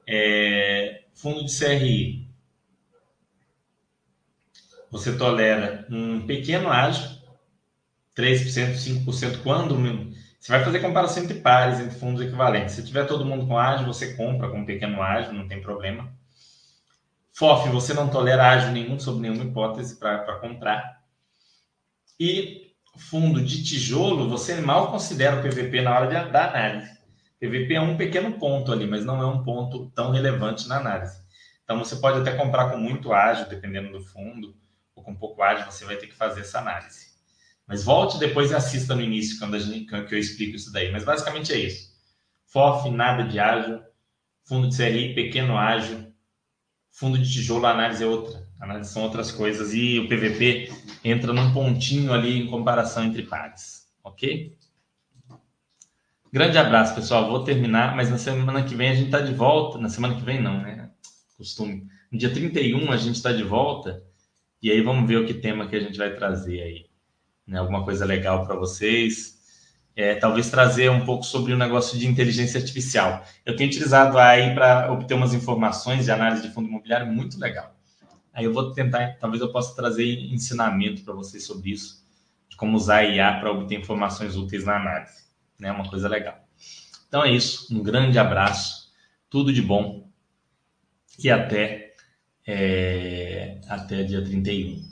É, fundo de CRI. Você tolera um pequeno ágio, 3%, 5%, quando você vai fazer comparação entre pares, entre fundos equivalentes. Se tiver todo mundo com ágio, você compra com um pequeno ágio, não tem problema. FOF, você não tolera ágio nenhum, sob nenhuma hipótese para comprar. E fundo de tijolo, você mal considera o PVP na hora de, da análise. PVP é um pequeno ponto ali, mas não é um ponto tão relevante na análise. Então, você pode até comprar com muito ágio, dependendo do fundo, ou com pouco ágio, você vai ter que fazer essa análise. Mas volte depois e assista no início, quando, a gente, quando eu explico isso daí. Mas basicamente é isso. FOF, nada de ágio. Fundo de CRI, pequeno ágio. Fundo de tijolo, a análise é outra são outras coisas. E o PVP entra num pontinho ali em comparação entre pares. Ok? Grande abraço, pessoal. Vou terminar, mas na semana que vem a gente está de volta. Na semana que vem, não, né? Costume. No dia 31 a gente está de volta. E aí vamos ver o que tema que a gente vai trazer aí. Né? Alguma coisa legal para vocês. É, talvez trazer um pouco sobre o negócio de inteligência artificial. Eu tenho utilizado aí para obter umas informações de análise de fundo imobiliário muito legal. Aí eu vou tentar, talvez eu possa trazer ensinamento para vocês sobre isso, de como usar a IA para obter informações úteis na análise. É né? uma coisa legal. Então é isso. Um grande abraço, tudo de bom e até, é, até dia 31.